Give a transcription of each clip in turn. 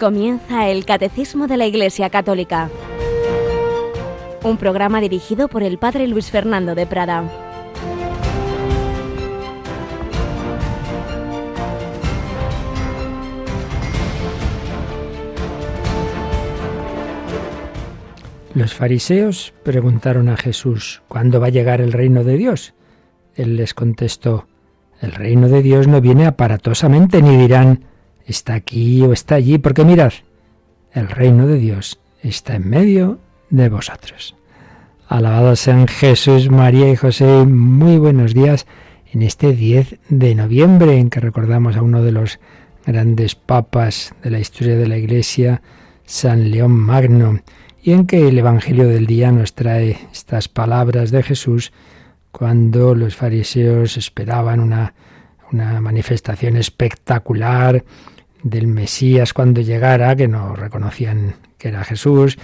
Comienza el Catecismo de la Iglesia Católica, un programa dirigido por el Padre Luis Fernando de Prada. Los fariseos preguntaron a Jesús, ¿cuándo va a llegar el reino de Dios? Él les contestó, el reino de Dios no viene aparatosamente, ni dirán, está aquí o está allí, porque mirad, el reino de Dios está en medio de vosotros. Alabados sean Jesús, María y José. Muy buenos días en este 10 de noviembre en que recordamos a uno de los grandes papas de la historia de la Iglesia, San León Magno, y en que el Evangelio del día nos trae estas palabras de Jesús cuando los fariseos esperaban una, una manifestación espectacular del Mesías cuando llegara, que no reconocían que era Jesús,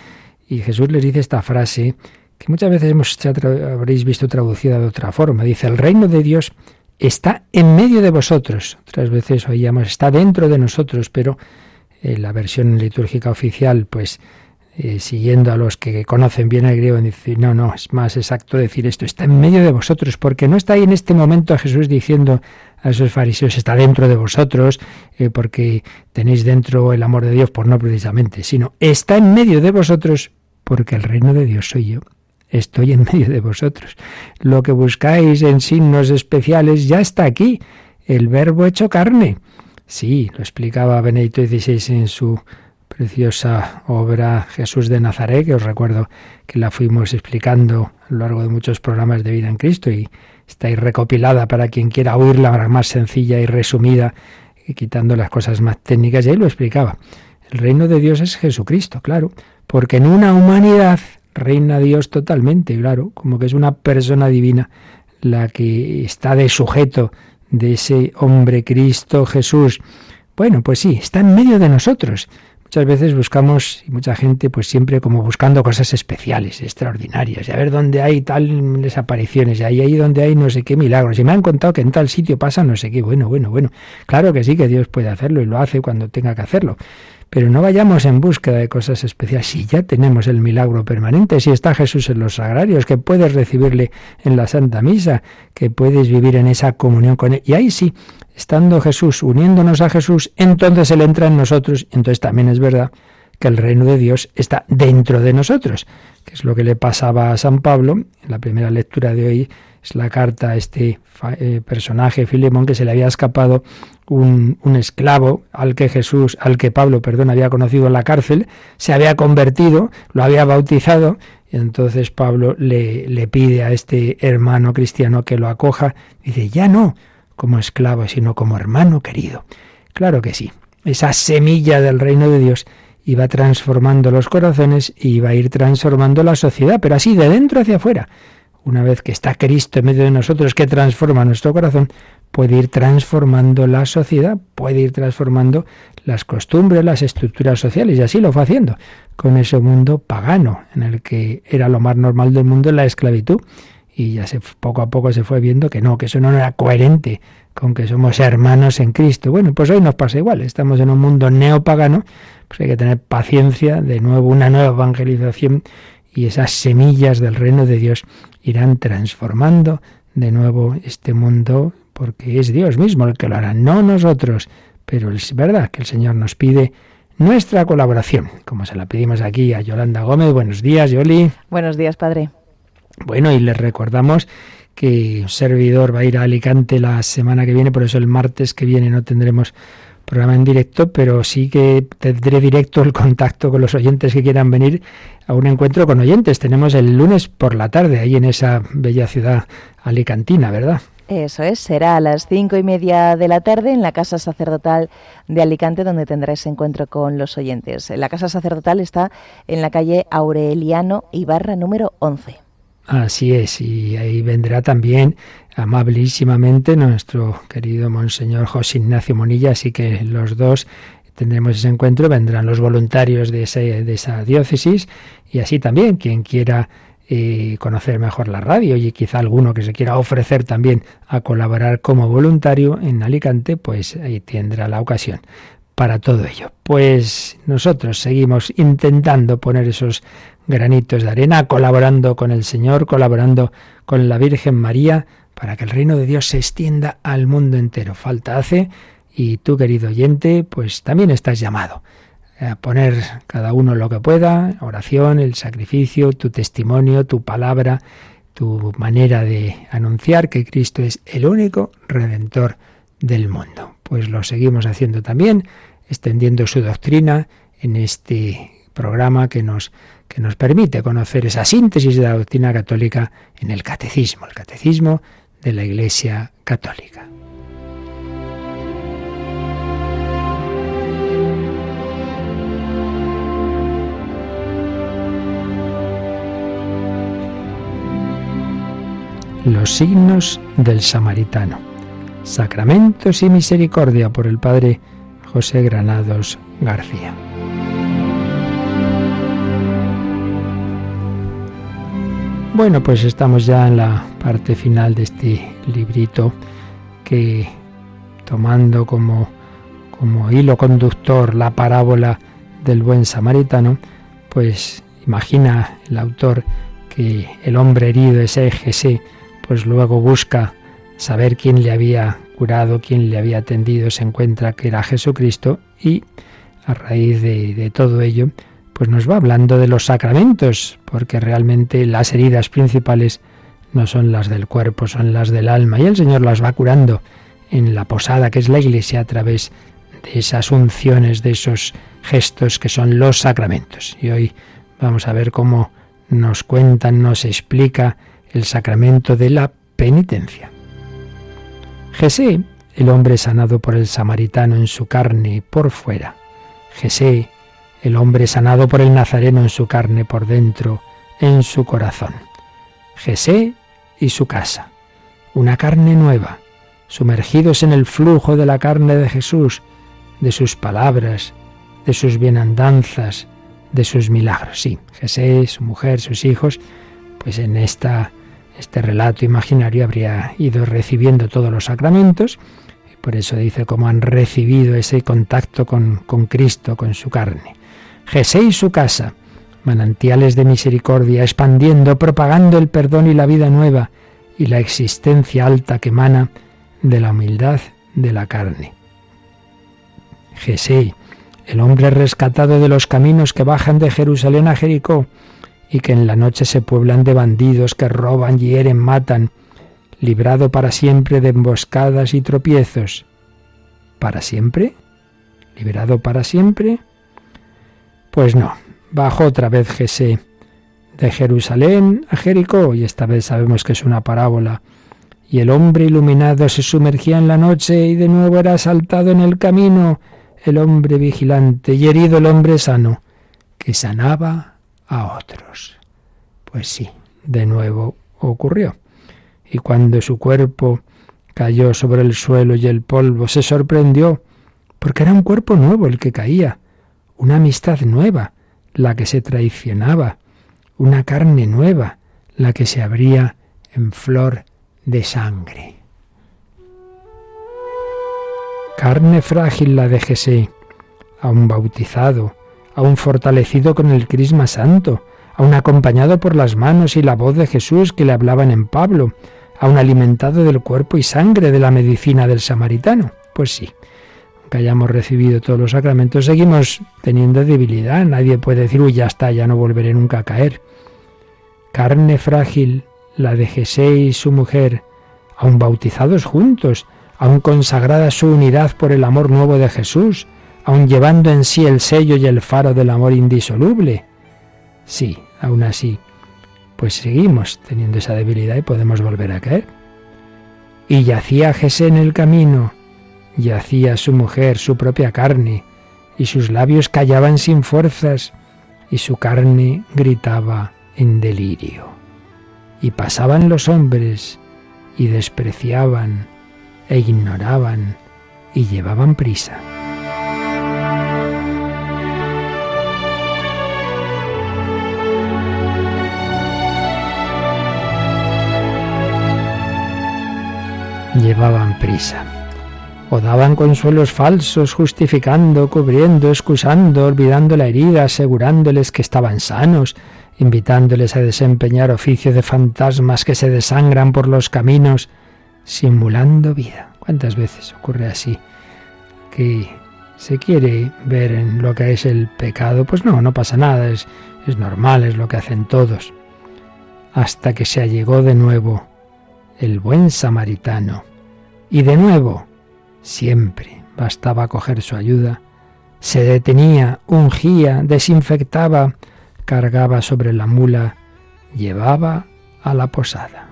y Jesús les dice esta frase que muchas veces hemos, habréis visto traducida de otra forma. Dice, el reino de Dios está en medio de vosotros. Otras veces oíamos, está dentro de nosotros, pero en la versión litúrgica oficial, pues eh, siguiendo a los que conocen bien el griego, no, no, es más exacto decir esto, está en medio de vosotros, porque no está ahí en este momento Jesús diciendo a esos fariseos, está dentro de vosotros, eh, porque tenéis dentro el amor de Dios, pues no precisamente, sino está en medio de vosotros, porque el reino de Dios soy yo. Estoy en medio de vosotros. Lo que buscáis en signos especiales ya está aquí. El verbo hecho carne. Sí, lo explicaba Benedicto XVI en su preciosa obra Jesús de Nazaret, que os recuerdo que la fuimos explicando a lo largo de muchos programas de vida en Cristo y está ahí recopilada para quien quiera oírla más sencilla y resumida, y quitando las cosas más técnicas, y ahí lo explicaba. El reino de Dios es Jesucristo, claro, porque en una humanidad reina Dios totalmente, claro, como que es una persona divina la que está de sujeto de ese hombre Cristo Jesús. Bueno, pues sí, está en medio de nosotros. Muchas veces buscamos, y mucha gente, pues siempre como buscando cosas especiales, extraordinarias, y a ver dónde hay tales apariciones, y ahí, ahí donde hay no sé qué milagros. Y me han contado que en tal sitio pasa no sé qué. Bueno, bueno, bueno. Claro que sí que Dios puede hacerlo y lo hace cuando tenga que hacerlo. Pero no vayamos en búsqueda de cosas especiales. Si ya tenemos el milagro permanente, si está Jesús en los sagrarios, que puedes recibirle en la Santa Misa, que puedes vivir en esa comunión con Él. Y ahí sí, estando Jesús, uniéndonos a Jesús, entonces Él entra en nosotros. Entonces también es verdad que el reino de Dios está dentro de nosotros, que es lo que le pasaba a San Pablo. En la primera lectura de hoy es la carta a este eh, personaje, Filemón, que se le había escapado un, un, esclavo al que Jesús, al que Pablo, perdón, había conocido en la cárcel, se había convertido, lo había bautizado, y entonces Pablo le, le pide a este hermano cristiano que lo acoja. Dice, ya no, como esclavo, sino como hermano querido. Claro que sí. Esa semilla del reino de Dios iba transformando los corazones y iba a ir transformando la sociedad, pero así de dentro hacia afuera. Una vez que está Cristo en medio de nosotros, que transforma nuestro corazón, puede ir transformando la sociedad, puede ir transformando las costumbres, las estructuras sociales, y así lo fue haciendo con ese mundo pagano, en el que era lo más normal del mundo la esclavitud y ya se, poco a poco se fue viendo que no, que eso no era coherente con que somos hermanos en Cristo. Bueno, pues hoy nos pasa igual, estamos en un mundo neopagano, pues hay que tener paciencia, de nuevo una nueva evangelización y esas semillas del reino de Dios irán transformando de nuevo este mundo, porque es Dios mismo el que lo hará, no nosotros, pero es verdad que el Señor nos pide nuestra colaboración, como se la pedimos aquí a Yolanda Gómez. Buenos días, Yoli. Buenos días, Padre. Bueno, y les recordamos que un servidor va a ir a Alicante la semana que viene, por eso el martes que viene no tendremos programa en directo, pero sí que tendré directo el contacto con los oyentes que quieran venir a un encuentro con oyentes. Tenemos el lunes por la tarde ahí en esa bella ciudad alicantina, ¿verdad? Eso es, será a las cinco y media de la tarde en la Casa Sacerdotal de Alicante, donde tendrá ese encuentro con los oyentes. La Casa Sacerdotal está en la calle Aureliano Ibarra número 11. Así es, y ahí vendrá también amabilísimamente nuestro querido Monseñor José Ignacio Monilla, así que los dos tendremos ese encuentro, vendrán los voluntarios de, de esa diócesis y así también quien quiera eh, conocer mejor la radio y quizá alguno que se quiera ofrecer también a colaborar como voluntario en Alicante, pues ahí tendrá la ocasión. para todo ello. Pues nosotros seguimos intentando poner esos granitos de arena, colaborando con el Señor, colaborando con la Virgen María, para que el reino de Dios se extienda al mundo entero. Falta hace y tú, querido oyente, pues también estás llamado a poner cada uno lo que pueda, oración, el sacrificio, tu testimonio, tu palabra, tu manera de anunciar que Cristo es el único redentor del mundo. Pues lo seguimos haciendo también, extendiendo su doctrina en este programa que nos, que nos permite conocer esa síntesis de la doctrina católica en el catecismo, el catecismo de la Iglesia Católica. Los signos del samaritano. Sacramentos y misericordia por el Padre José Granados García. Bueno, pues estamos ya en la parte final de este librito que tomando como, como hilo conductor la parábola del buen samaritano, pues imagina el autor que el hombre herido, ese Jesé, pues luego busca saber quién le había curado, quién le había atendido, se encuentra que era Jesucristo y a raíz de, todo ello, pues nos va hablando de los sacramentos, porque realmente las heridas principales no son las del cuerpo, son las del alma, y el Señor las va curando en la posada, que es la iglesia, a través de esas unciones, de esos gestos que son los sacramentos. Y hoy vamos a ver cómo nos cuentan, nos explica el sacramento de la penitencia. Jesé, el hombre sanado por el samaritano en su carne por fuera. Jesé, el hombre sanado por el nazareno en su carne por dentro, en su corazón. Jesé y su casa. Una carne nueva, sumergidos en el flujo de la carne de Jesús, de sus palabras, de sus bienandanzas, de sus milagros. Sí, Jesé, su mujer, sus hijos, pues en esta este relato imaginario habría ido recibiendo todos los sacramentos, y por eso dice cómo han recibido ese contacto con, con Cristo, con su carne. Jesé y su casa, manantiales de misericordia, expandiendo, propagando el perdón y la vida nueva, y la existencia alta que emana de la humildad de la carne. Jesé, el hombre rescatado de los caminos que bajan de Jerusalén a Jericó, y que en la noche se pueblan de bandidos que roban, hieren, matan, librado para siempre de emboscadas y tropiezos. ¿Para siempre? ¿Liberado para siempre? Pues no, bajó otra vez Jesé de Jerusalén a Jericó, y esta vez sabemos que es una parábola, y el hombre iluminado se sumergía en la noche y de nuevo era asaltado en el camino el hombre vigilante y herido el hombre sano, que sanaba a otros. Pues sí, de nuevo ocurrió. Y cuando su cuerpo cayó sobre el suelo y el polvo, se sorprendió, porque era un cuerpo nuevo el que caía, una amistad nueva, la que se traicionaba, una carne nueva, la que se abría en flor de sangre. Carne frágil la de Jesé, aún bautizado, aún fortalecido con el crisma santo, aún acompañado por las manos y la voz de Jesús que le hablaban en Pablo, aún alimentado del cuerpo y sangre de la medicina del samaritano. Pues sí, aunque hayamos recibido todos los sacramentos, seguimos teniendo debilidad. Nadie puede decir, uy, ya está, ya no volveré nunca a caer. Carne frágil, la de Jesé y su mujer, aún bautizados juntos, aún consagrada su unidad por el amor nuevo de Jesús, aun llevando en sí el sello y el faro del amor indisoluble. Sí, aún así, pues seguimos teniendo esa debilidad y podemos volver a caer. Y yacía Jesé en el camino, yacía su mujer, su propia carne, y sus labios callaban sin fuerzas, y su carne gritaba en delirio. Y pasaban los hombres, y despreciaban, e ignoraban, y llevaban prisa. llevaban prisa. O daban consuelos falsos, justificando, cubriendo, excusando, olvidando la herida, asegurándoles que estaban sanos, invitándoles a desempeñar oficio de fantasmas que se desangran por los caminos, simulando vida. ¿Cuántas veces ocurre así? Que se quiere ver en lo que es el pecado, pues no, no pasa nada, es, es normal, es lo que hacen todos. Hasta que se allegó de nuevo el buen samaritano. Y de nuevo, siempre bastaba coger su ayuda. Se detenía, ungía, desinfectaba, cargaba sobre la mula, llevaba a la posada.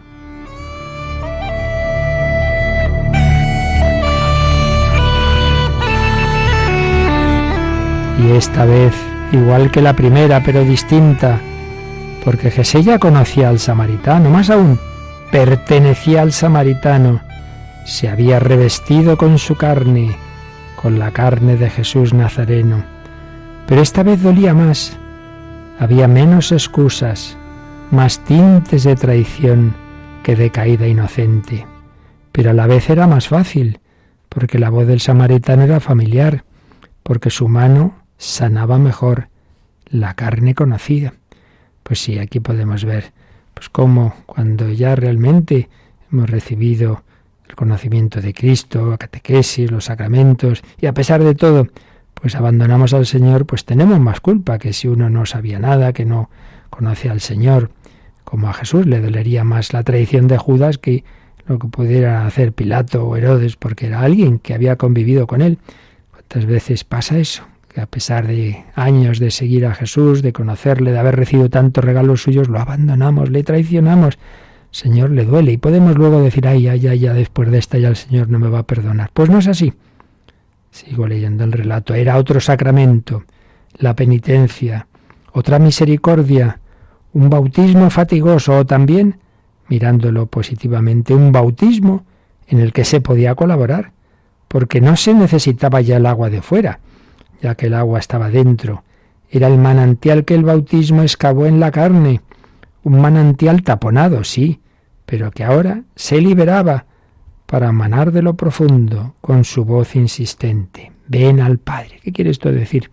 Y esta vez, igual que la primera, pero distinta, porque ya conocía al samaritano, más aún, pertenecía al samaritano, se había revestido con su carne, con la carne de Jesús Nazareno. Pero esta vez dolía más, había menos excusas, más tintes de traición que de caída inocente. Pero a la vez era más fácil, porque la voz del samaritano era familiar, porque su mano sanaba mejor la carne conocida. Pues sí, aquí podemos ver pues cómo cuando ya realmente hemos recibido conocimiento de Cristo, la catequesis, los sacramentos, y a pesar de todo, pues abandonamos al Señor, pues tenemos más culpa que si uno no sabía nada, que no conoce al Señor. Como a Jesús le dolería más la traición de Judas que lo que pudiera hacer Pilato o Herodes, porque era alguien que había convivido con él. ¿Cuántas veces pasa eso? que a pesar de años de seguir a Jesús, de conocerle, de haber recibido tantos regalos suyos, lo abandonamos, le traicionamos. Señor le duele y podemos luego decir, ay, ay, ay, ya después de esta ya el Señor no me va a perdonar. Pues no es así. Sigo leyendo el relato. Era otro sacramento, la penitencia, otra misericordia, un bautismo fatigoso o también, mirándolo positivamente, un bautismo en el que se podía colaborar, porque no se necesitaba ya el agua de fuera, ya que el agua estaba dentro. Era el manantial que el bautismo excavó en la carne, un manantial taponado, sí, pero que ahora se liberaba para manar de lo profundo con su voz insistente. Ven al Padre. ¿Qué quiere esto decir?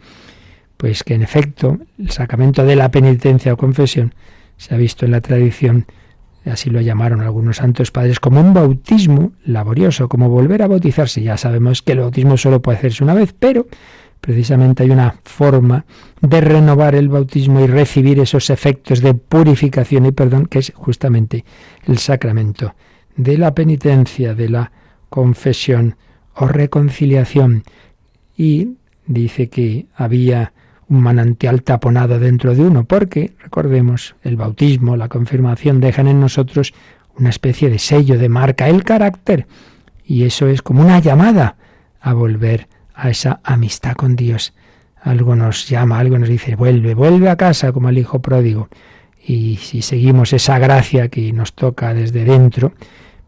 Pues que en efecto el sacramento de la penitencia o confesión se ha visto en la tradición, así lo llamaron algunos santos padres, como un bautismo laborioso, como volver a bautizarse. Ya sabemos que el bautismo solo puede hacerse una vez, pero Precisamente hay una forma de renovar el bautismo y recibir esos efectos de purificación y perdón, que es justamente el sacramento de la penitencia, de la confesión o reconciliación. Y dice que había un manantial taponado dentro de uno, porque, recordemos, el bautismo, la confirmación dejan en nosotros una especie de sello, de marca, el carácter. Y eso es como una llamada a volver a esa amistad con Dios. Algo nos llama, algo nos dice, vuelve, vuelve a casa como el hijo pródigo. Y si seguimos esa gracia que nos toca desde dentro,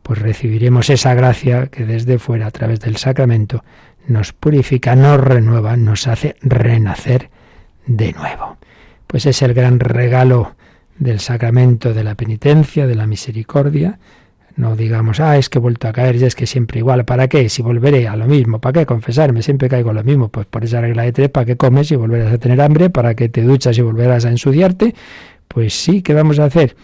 pues recibiremos esa gracia que desde fuera, a través del sacramento, nos purifica, nos renueva, nos hace renacer de nuevo. Pues es el gran regalo del sacramento de la penitencia, de la misericordia, no digamos, ah, es que he vuelto a caer, ya es que siempre igual. ¿Para qué? Si volveré a lo mismo. ¿Para qué confesarme? Siempre caigo a lo mismo. Pues por esa regla de tres, ¿para qué comes y volverás a tener hambre? ¿Para qué te duchas y volverás a ensuciarte? Pues sí, ¿qué vamos a hacer?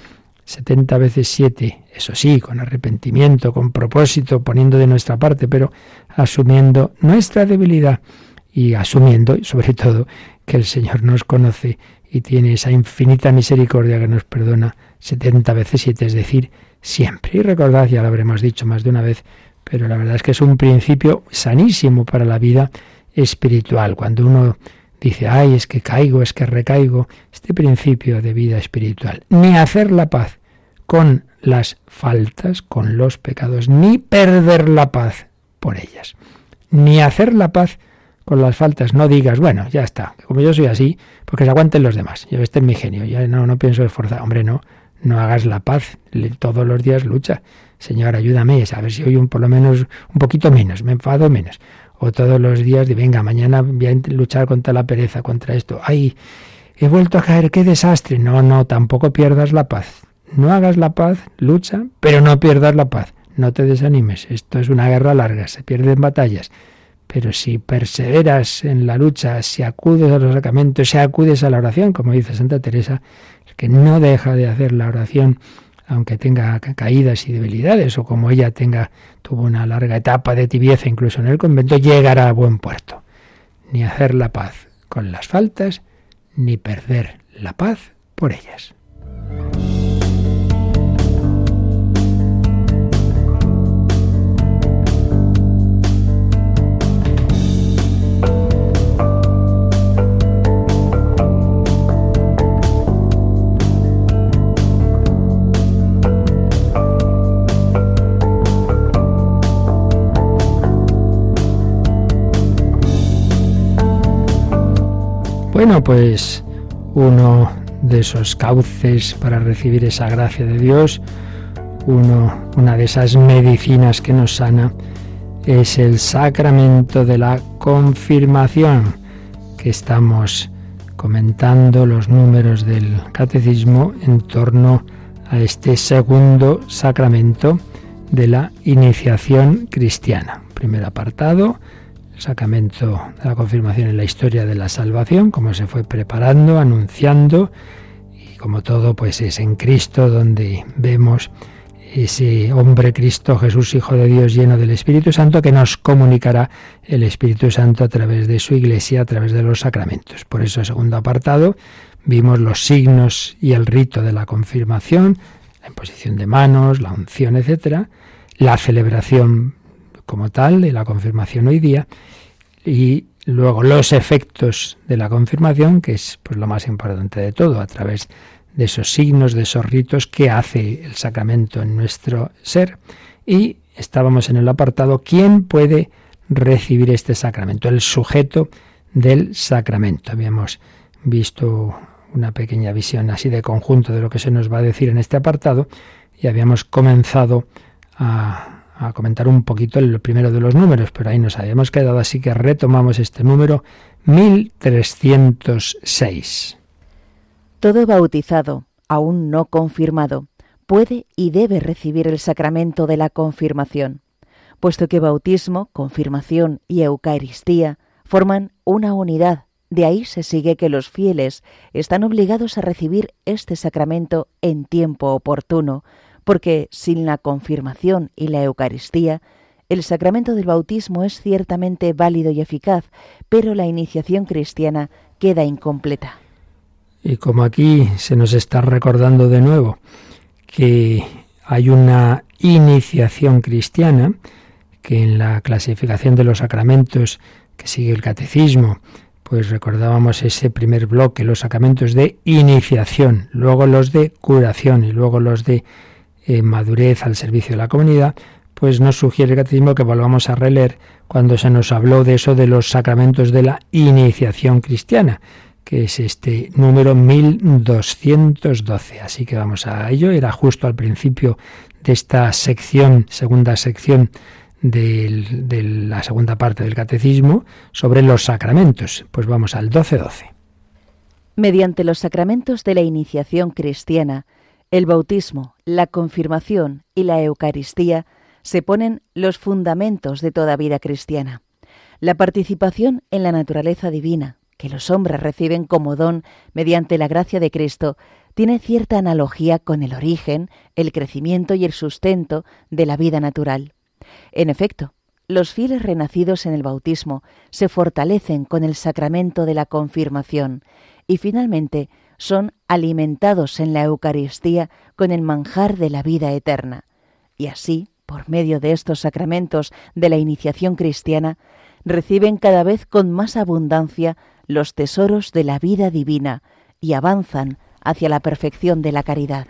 70 veces 7, eso sí, con arrepentimiento, con propósito, poniendo de nuestra parte, pero asumiendo nuestra debilidad y asumiendo, sobre todo, que el Señor nos conoce y tiene esa infinita misericordia que nos perdona 70 veces 7, es decir, siempre. Y recordad, ya lo habremos dicho más de una vez, pero la verdad es que es un principio sanísimo para la vida espiritual. Cuando uno dice, ay, es que caigo, es que recaigo, este principio de vida espiritual, ni hacer la paz con las faltas, con los pecados, ni perder la paz por ellas, ni hacer la paz con las faltas. No digas, bueno, ya está, como yo soy así, porque se aguanten los demás. Yo este es mi genio, ya no, no pienso esforzar. Hombre, no, no hagas la paz, todos los días lucha. Señor, ayúdame, a ver si hoy un, por lo menos un poquito menos, me enfado menos. O todos los días de, venga, mañana voy a luchar contra la pereza, contra esto. Ay, he vuelto a caer, qué desastre. No, no, tampoco pierdas la paz. No hagas la paz, lucha, pero no pierdas la paz. no te desanimes, esto es una guerra larga, se pierden batallas, pero si perseveras en la lucha, si acudes a los sacramentos, si acudes a la oración, como dice Santa Teresa, que no deja de hacer la oración, aunque tenga caídas y debilidades, o como ella tenga, tuvo una larga etapa de tibieza incluso en el convento, llegará a buen puerto. Ni hacer la paz con las faltas, ni perder la paz por ellas. Bueno, pues uno de esos cauces para recibir esa gracia de Dios, uno, una de esas medicinas que nos sana, es el sacramento de la confirmación, que estamos comentando los números del catecismo en torno a este segundo sacramento de la iniciación cristiana. Primer apartado, sacramento de la confirmación en la historia de la salvación, como se fue preparando, anunciando, y como todo, pues es en Cristo donde vemos ese hombre Cristo Jesús, Hijo de Dios, lleno del Espíritu Santo, que nos comunicará el Espíritu Santo a través de su iglesia, a través de los sacramentos. Por eso, segundo apartado, vimos los signos y el rito de la confirmación, la imposición de manos, la unción, etcétera, la celebración como tal de la confirmación hoy día y luego los efectos de la confirmación, que es pues lo más importante de todo, a través de esos signos, de esos ritos que hace el sacramento en nuestro ser. Y estábamos en el apartado ¿quién puede recibir este sacramento? El sujeto del sacramento. Habíamos visto una pequeña visión así de conjunto de lo que se nos va a decir en este apartado y habíamos comenzado a a comentar un poquito el primero de los números, pero ahí nos habíamos quedado, así que retomamos este número 1306. Todo bautizado, aún no confirmado, puede y debe recibir el sacramento de la confirmación, puesto que bautismo, confirmación y Eucaristía forman una unidad. De ahí se sigue que los fieles están obligados a recibir este sacramento en tiempo oportuno, porque sin la confirmación y la Eucaristía, el sacramento del bautismo es ciertamente válido y eficaz, pero la iniciación cristiana queda incompleta. Y como aquí se nos está recordando de nuevo que hay una iniciación cristiana, que en la clasificación de los sacramentos que sigue el catecismo, pues recordábamos ese primer bloque, los sacramentos de iniciación, luego los de curación y luego los de madurez al servicio de la comunidad, pues nos sugiere el catecismo que volvamos a releer cuando se nos habló de eso de los sacramentos de la iniciación cristiana, que es este número 1212. Así que vamos a ello, era justo al principio de esta sección, segunda sección de la segunda parte del catecismo, sobre los sacramentos. Pues vamos al 1212. Mediante los sacramentos de la iniciación cristiana, el bautismo, la confirmación y la Eucaristía se ponen los fundamentos de toda vida cristiana. La participación en la naturaleza divina, que los hombres reciben como don mediante la gracia de Cristo, tiene cierta analogía con el origen, el crecimiento y el sustento de la vida natural. En efecto, los fieles renacidos en el bautismo se fortalecen con el sacramento de la confirmación y finalmente son alimentados en la Eucaristía con el manjar de la vida eterna. Y así, por medio de estos sacramentos de la iniciación cristiana, reciben cada vez con más abundancia los tesoros de la vida divina y avanzan hacia la perfección de la caridad.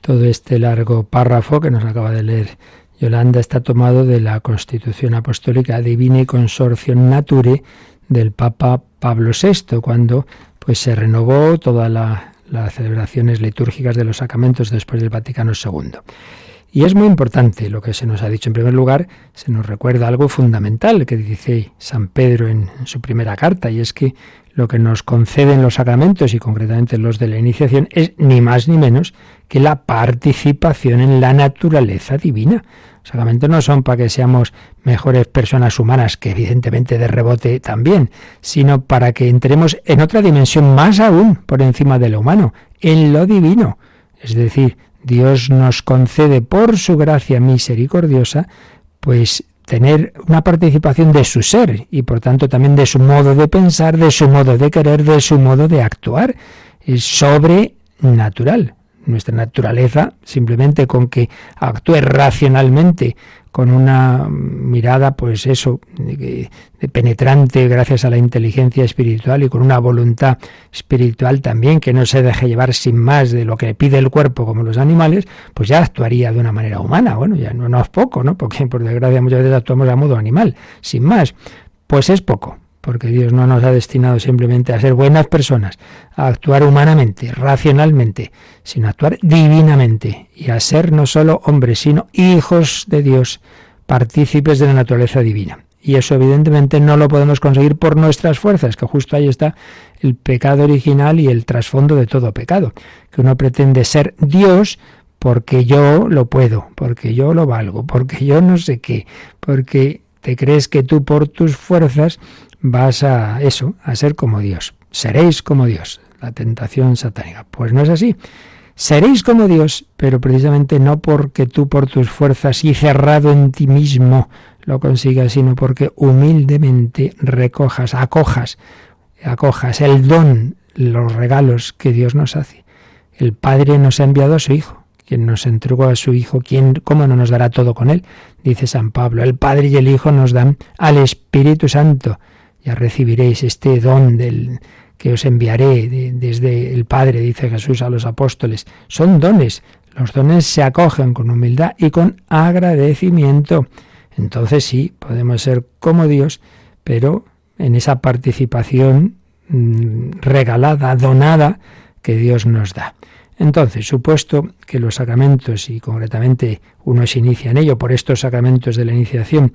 Todo este largo párrafo que nos acaba de leer Yolanda está tomado de la Constitución Apostólica Divina y Consorcio Nature del Papa Pablo VI, cuando pues se renovó todas las celebraciones litúrgicas de los sacramentos después del Vaticano II. Y es muy importante lo que se nos ha dicho. En primer lugar, se nos recuerda algo fundamental que dice San Pedro en, su primera carta, y es que lo que nos conceden los sacramentos y concretamente los de la iniciación es ni más ni menos que la participación en la naturaleza divina. Sacramentos no son para que seamos mejores personas humanas, que evidentemente de rebote también, sino para que entremos en otra dimensión más aún por encima de lo humano, en lo divino. Es decir, Dios nos concede por su gracia misericordiosa, pues tener una participación de su ser y por tanto también de su modo de pensar, de su modo de querer, de su modo de actuar. Es sobrenatural. Nuestra naturaleza, simplemente con que actúe racionalmente con una mirada, pues eso, de, penetrante gracias a la inteligencia espiritual y con una voluntad espiritual también que no se deje llevar sin más de lo que pide el cuerpo como los animales, pues ya actuaría de una manera humana. Bueno, ya no, no es poco, ¿no? Porque por desgracia muchas veces actuamos a modo animal, sin más. Pues es poco porque Dios no nos ha destinado simplemente a ser buenas personas, a actuar humanamente, racionalmente, sino a actuar divinamente y a ser no solo hombres, sino hijos de Dios, partícipes de la naturaleza divina. Y eso evidentemente no lo podemos conseguir por nuestras fuerzas, que justo ahí está el pecado original y el trasfondo de todo pecado, que uno pretende ser Dios porque yo lo puedo, porque yo lo valgo, porque yo no sé qué, porque te crees que tú por tus fuerzas vas a eso, a ser como Dios. Seréis como Dios. La tentación satánica. Pues no es así. Seréis como Dios, pero precisamente no porque tú por tus fuerzas y cerrado en ti mismo lo consigas, sino porque humildemente recojas, acojas, acojas el don, los regalos que Dios nos hace. El Padre nos ha enviado a su Hijo, quien nos entregó a su Hijo, quien, ¿cómo no nos dará todo con Él? Dice San Pablo, el Padre y el Hijo nos dan al Espíritu Santo ya recibiréis este don del que os enviaré desde el Padre, dice Jesús a los apóstoles. Son dones. Los dones se acogen con humildad y con agradecimiento. Entonces sí, podemos ser como Dios, pero en esa participación mm, regalada, donada, que Dios nos da. Entonces, supuesto que los sacramentos, y concretamente uno se inicia en ello por estos sacramentos de la iniciación,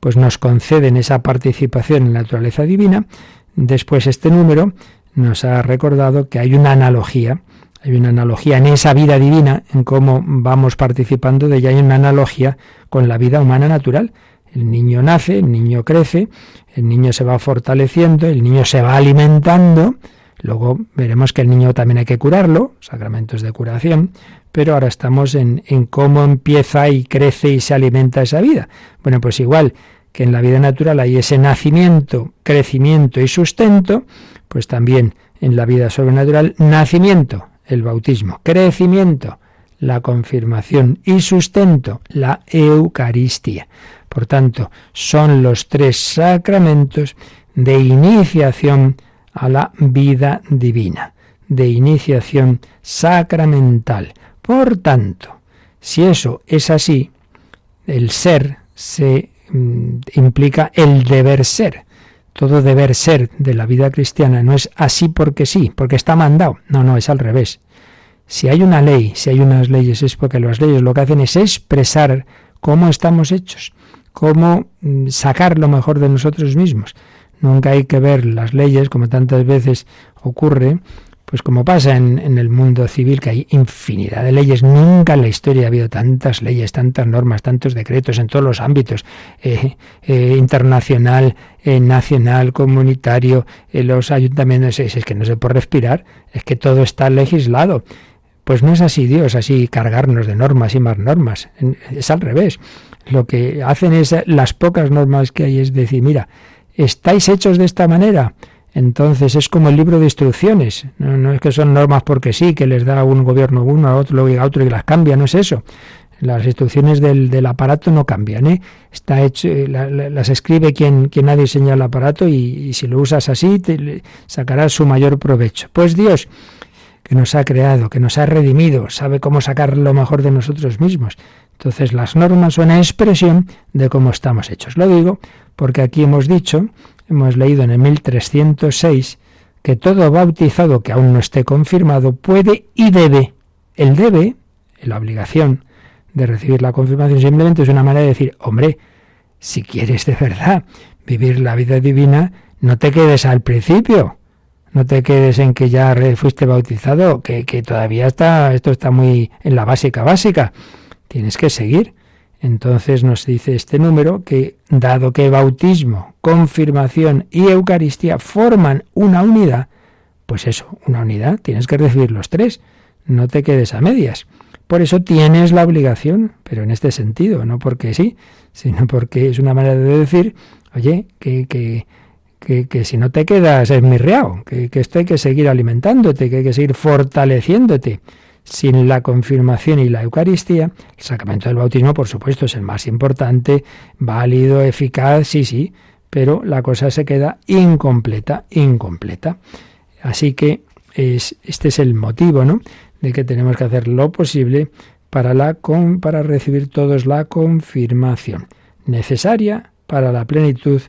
pues nos conceden esa participación en la naturaleza divina, después este número nos ha recordado que hay una analogía, hay una analogía en esa vida divina, en cómo vamos participando de ella, hay una analogía con la vida humana natural. El niño nace, el niño crece, el niño se va fortaleciendo, el niño se va alimentando, luego veremos que el niño también hay que curarlo, sacramentos de curación, pero ahora estamos en, en cómo empieza y crece y se alimenta esa vida. Bueno, pues igual que en la vida natural hay ese nacimiento, crecimiento y sustento, pues también en la vida sobrenatural, nacimiento, el bautismo, crecimiento, la confirmación y sustento, la Eucaristía. Por tanto, son los tres sacramentos de iniciación a la vida divina, de iniciación sacramental. Por tanto, si eso es así, el ser se mm, implica el deber ser. Todo deber ser de la vida cristiana no es así porque sí, porque está mandado. No, no, es al revés. Si hay una ley, si hay unas leyes, es porque las leyes lo que hacen es expresar cómo estamos hechos, cómo mm, sacar lo mejor de nosotros mismos. Nunca hay que ver las leyes, como tantas veces ocurre, pues como pasa en, el mundo civil, que hay infinidad de leyes, nunca en la historia ha habido tantas leyes, tantas normas, tantos decretos en todos los ámbitos, eh, eh, internacional, eh, nacional, comunitario, los ayuntamientos, es, es que no se puede respirar, es que todo está legislado. Pues no es así Dios, así cargarnos de normas y más normas, es al revés. Lo que hacen es, las pocas normas que hay es decir, mira, estáis hechos de esta manera, entonces es como el libro de instrucciones. No, es que son normas porque sí, que les da un gobierno uno a otro, luego a otro y las cambia, no es eso. Las instrucciones del, aparato no cambian, ¿eh? Está hecho, eh, las escribe quien, quien ha diseñado el aparato y, si lo usas así te sacarás su mayor provecho. Pues Dios, que nos ha creado, que nos ha redimido, sabe cómo sacar lo mejor de nosotros mismos. Entonces las normas son expresión de cómo estamos hechos. Lo digo porque aquí hemos dicho hemos leído en el 1306 que todo bautizado que aún no esté confirmado puede y debe, el debe, la obligación de recibir la confirmación, simplemente es una manera de decir, hombre, si quieres de verdad vivir la vida divina, no te quedes al principio, no te quedes en que ya fuiste bautizado, que, que todavía está, esto está muy en la básica básica. Tienes que seguir. Entonces nos dice este número que dado que bautismo, confirmación y Eucaristía forman una unidad, pues eso, una unidad, tienes que recibir los tres, no te quedes a medias. Por eso tienes la obligación, pero en este sentido, no porque sí, sino porque es una manera de decir, oye, que, que, que, si no te quedas es mirreado, que, que esto hay que seguir alimentándote, que hay que seguir fortaleciéndote. Sin la confirmación y la Eucaristía, el sacramento del bautismo, por supuesto, es el más importante, válido, eficaz, sí, sí, pero la cosa se queda incompleta, incompleta. Así que es, este es el motivo, ¿no? De que tenemos que hacer lo posible para, la, para recibir todos la confirmación necesaria para la plenitud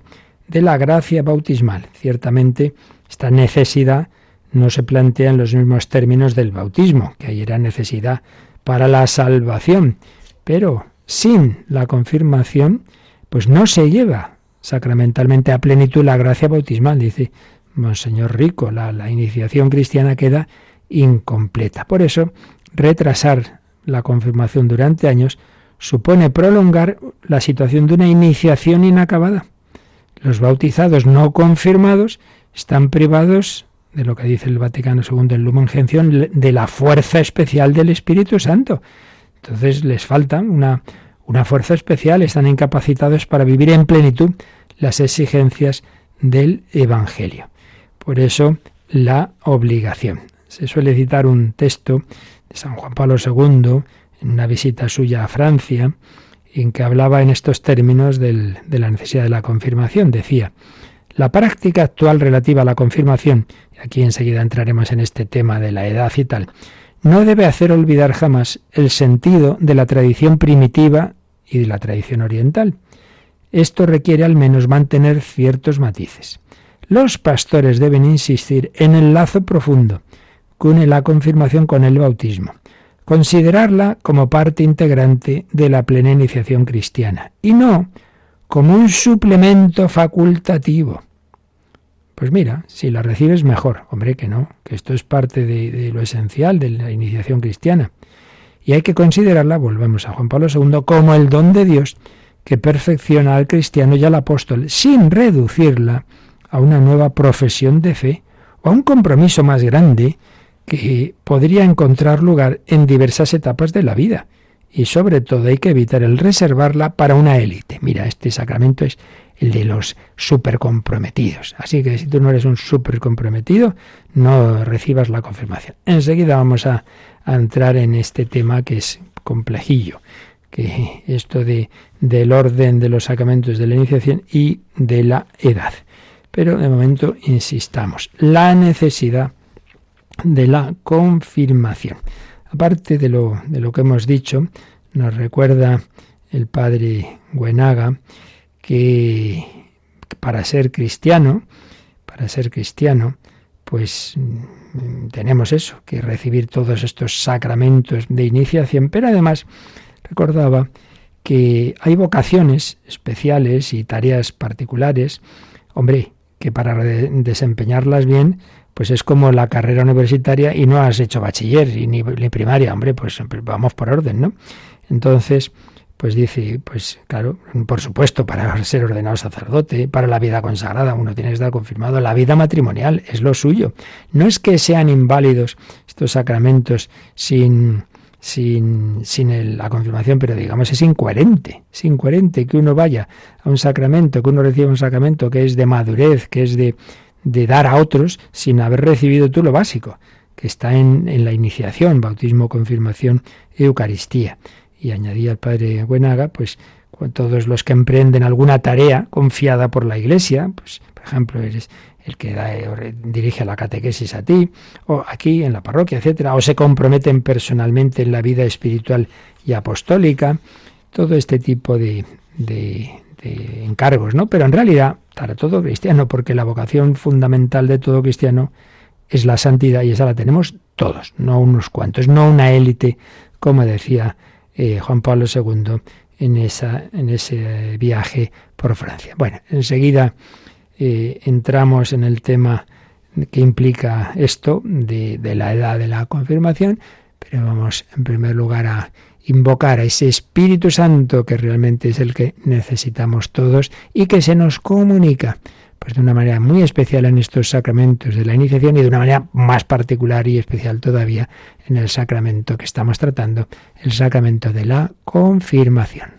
de la gracia bautismal. Ciertamente, esta necesidad no se plantea en los mismos términos del bautismo, que ahí era necesidad para la salvación, pero sin la confirmación, pues no se lleva sacramentalmente a plenitud la gracia bautismal, dice Monseñor Rico, la, la iniciación cristiana queda incompleta. Por eso, retrasar la confirmación durante años supone prolongar la situación de una iniciación inacabada. Los bautizados no confirmados están privados de lo que dice el Vaticano II en Lumen Gentium, de la fuerza especial del Espíritu Santo. Entonces les falta una, una fuerza especial, están incapacitados para vivir en plenitud las exigencias del Evangelio. Por eso la obligación. Se suele citar un texto de San Juan Pablo II en una visita suya a Francia, en que hablaba en estos términos de la necesidad de la confirmación. Decía, la práctica actual relativa a la confirmación, aquí enseguida entraremos en este tema de la edad y tal, no debe hacer olvidar jamás el sentido de la tradición primitiva y de la tradición oriental. Esto requiere al menos mantener ciertos matices. Los pastores deben insistir en el lazo profundo que une la confirmación con el bautismo, considerarla como parte integrante de la plena iniciación cristiana y no como un suplemento facultativo. Pues mira, si la recibes mejor, hombre que no, que esto es parte de, lo esencial de la iniciación cristiana. Y hay que considerarla, volvemos a Juan Pablo II, como el don de Dios que perfecciona al cristiano y al apóstol, sin reducirla a una nueva profesión de fe o a un compromiso más grande que podría encontrar lugar en diversas etapas de la vida. Y sobre todo hay que evitar el reservarla para una élite. Mira, este sacramento es el de los super comprometidos. Así que si tú no eres un super comprometido, no recibas la confirmación. Enseguida vamos a, a entrar en este tema que es complejillo, que esto de, del orden de los sacramentos de la iniciación y de la edad. Pero de momento insistamos, la necesidad de la confirmación. Aparte de lo, de lo que hemos dicho, nos recuerda el padre Guenaga que para ser cristiano, para ser cristiano, pues mm, tenemos eso, que recibir todos estos sacramentos de iniciación, pero además recordaba que hay vocaciones especiales y tareas particulares, hombre, que para desempeñarlas bien, pues es como la carrera universitaria y no has hecho bachiller y ni, primaria, hombre, pues vamos por orden, ¿no? Entonces, pues dice, pues claro, por supuesto, para ser ordenado sacerdote, para la vida consagrada, uno tiene que estar confirmado, la vida matrimonial es lo suyo. No es que sean inválidos estos sacramentos sin, sin, sin la confirmación, pero digamos es incoherente, es incoherente que uno vaya a un sacramento, que uno reciba un sacramento que es de madurez, que es de, de dar a otros sin haber recibido tú lo básico, que está en, en la iniciación, bautismo, confirmación, Eucaristía. Y añadía el padre Buenaga, pues todos los que emprenden alguna tarea confiada por la Iglesia, pues por ejemplo eres el que da, eh, dirige la catequesis a ti, o aquí en la parroquia, etcétera, o se comprometen personalmente en la vida espiritual y apostólica, todo este tipo de, de, de encargos, ¿no? Pero en realidad, para todo cristiano, porque la vocación fundamental de todo cristiano es la santidad y esa la tenemos todos, no unos cuantos, no una élite, como decía eh, Juan Pablo II en, esa, en ese viaje por Francia. Bueno, enseguida eh, entramos en el tema que implica esto de, de la edad de la confirmación, pero vamos en primer lugar a invocar a ese Espíritu Santo que realmente es el que necesitamos todos y que se nos comunica pues de una manera muy especial en estos sacramentos de la iniciación y de una manera más particular y especial todavía en el sacramento que estamos tratando, el sacramento de la confirmación.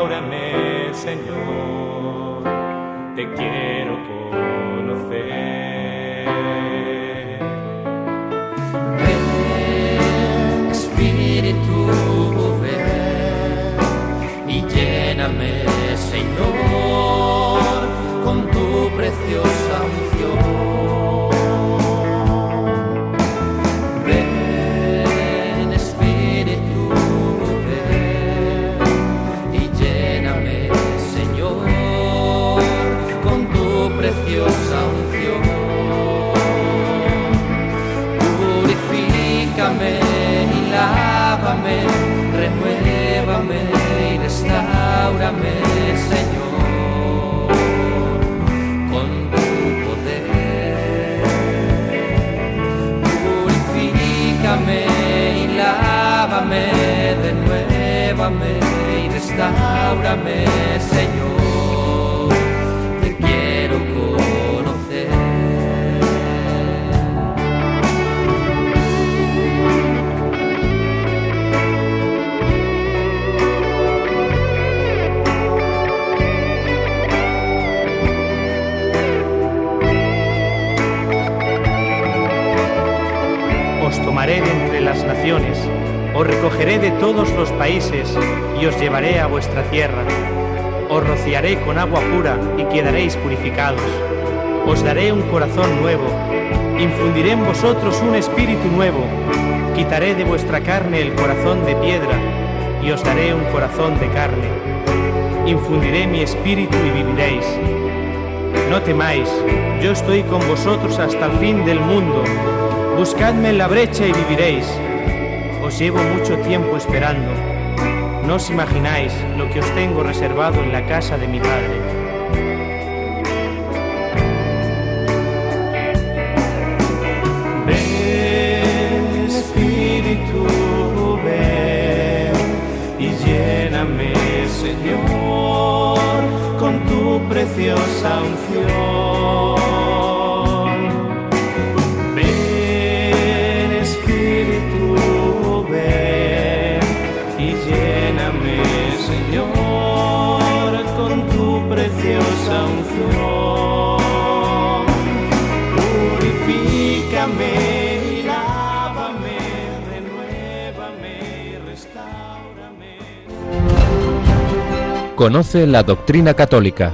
Déjame Lávame y restaurame, Señor. Os llevaré a vuestra tierra. Os rociaré con agua pura y quedaréis purificados. Os daré un corazón nuevo. Infundiré en vosotros un espíritu nuevo. Quitaré de vuestra carne el corazón de piedra y os daré un corazón de carne. Infundiré mi espíritu y viviréis. No temáis, yo estoy con vosotros hasta el fin del mundo. Buscadme en la brecha y viviréis. Os llevo mucho tiempo esperando no os imagináis lo que os tengo reservado en la casa de mi Padre. Ven, Espíritu, ven y lléname, Señor, con tu preciosa unción. Conoce la doctrina católica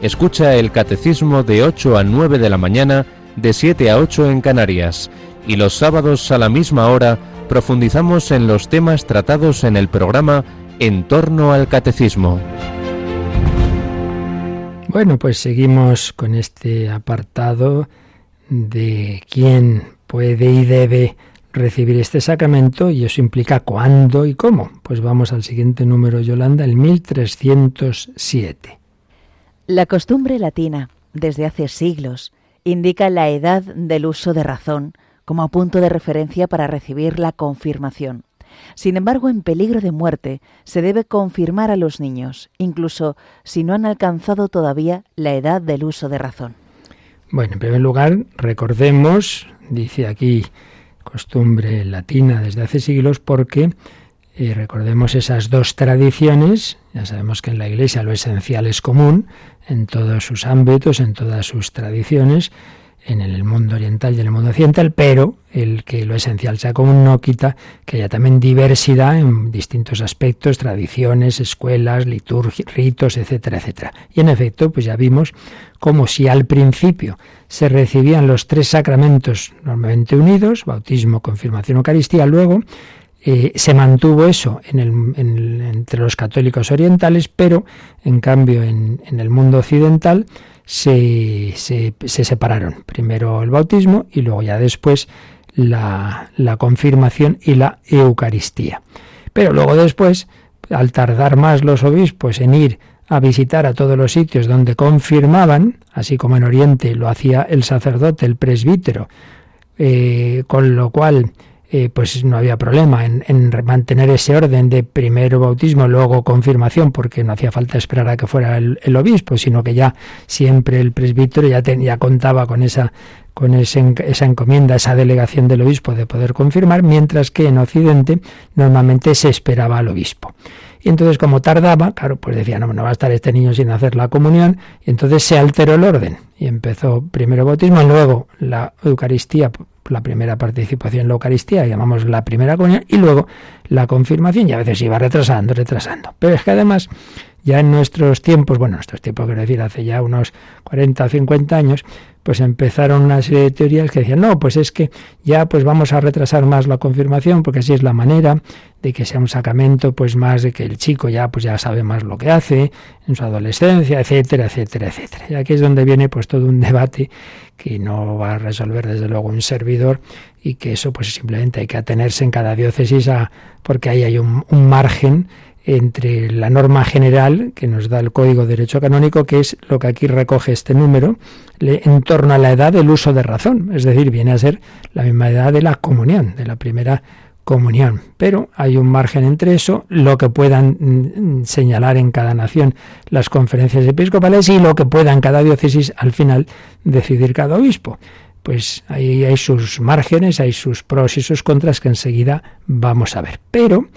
Escucha el catecismo de 8 a 9 de la mañana, de 7 a 8 en Canarias, y los sábados a la misma hora profundizamos en los temas tratados en el programa En torno al catecismo. Bueno, pues seguimos con este apartado de quién puede y debe recibir este sacramento y eso implica cuándo y cómo. Pues vamos al siguiente número, Yolanda, el 1307. La costumbre latina, desde hace siglos, indica la edad del uso de razón como punto de referencia para recibir la confirmación. Sin embargo, en peligro de muerte se debe confirmar a los niños, incluso si no han alcanzado todavía la edad del uso de razón. Bueno, en primer lugar, recordemos, dice aquí costumbre latina desde hace siglos, porque eh, recordemos esas dos tradiciones, ya sabemos que en la Iglesia lo esencial es común en todos sus ámbitos, en todas sus tradiciones, en el mundo oriental y en el mundo occidental, pero el que lo esencial sea común no quita que haya también diversidad en distintos aspectos, tradiciones, escuelas, liturgias, ritos, etcétera, etcétera. Y en efecto, pues ya vimos como si al principio se recibían los tres sacramentos normalmente unidos, bautismo, confirmación, Eucaristía, luego eh, se mantuvo eso en el, entre los católicos orientales, pero en cambio en, en el mundo occidental se, se, separaron. Primero el bautismo y luego ya después la, la confirmación y la Eucaristía. Pero luego después, al tardar más los obispos en ir a visitar a todos los sitios donde confirmaban, así como en Oriente lo hacía el sacerdote, el presbítero, eh, con lo cual eh, pues no había problema en, mantener ese orden de primero bautismo, luego confirmación, porque no hacía falta esperar a que fuera el, obispo, sino que ya siempre el presbítero ya, ya contaba con esa con esa encomienda, esa delegación del obispo de poder confirmar, mientras que en Occidente normalmente se esperaba al obispo. Y entonces, como tardaba, claro, pues decía, no, no va a estar este niño sin hacer la comunión, y entonces se alteró el orden. Y empezó primero bautismo, luego la Eucaristía la primera participación en la Eucaristía, llamamos la primera comunión, y luego la confirmación, y a veces iba retrasando, retrasando. Pero es que además, ya en nuestros tiempos, bueno, nuestros tiempos, quiero decir, hace ya unos 40 o 50 años, pues empezaron una serie de teorías que decían, no, pues es que ya pues vamos a retrasar más la confirmación, porque así es la manera de que sea un sacramento, pues más de que el chico ya pues ya sabe más lo que hace en su adolescencia, etcétera, etcétera, etcétera. Y aquí es donde viene pues todo un debate que no va a resolver desde luego un servidor y que eso pues simplemente hay que atenerse en cada diócesis a porque ahí hay un, un margen entre la norma general que nos da el Código de Derecho Canónico, que es lo que aquí recoge este número, en torno a la edad del uso de razón, es decir, viene a ser la misma edad de la comunión, de la primera comunión. Pero hay un margen entre eso, lo que puedan mm, señalar en cada nación las conferencias episcopales y lo que pueda en cada diócesis al final decidir cada obispo. Pues ahí hay sus márgenes, hay sus pros y sus contras que enseguida vamos a ver. Pero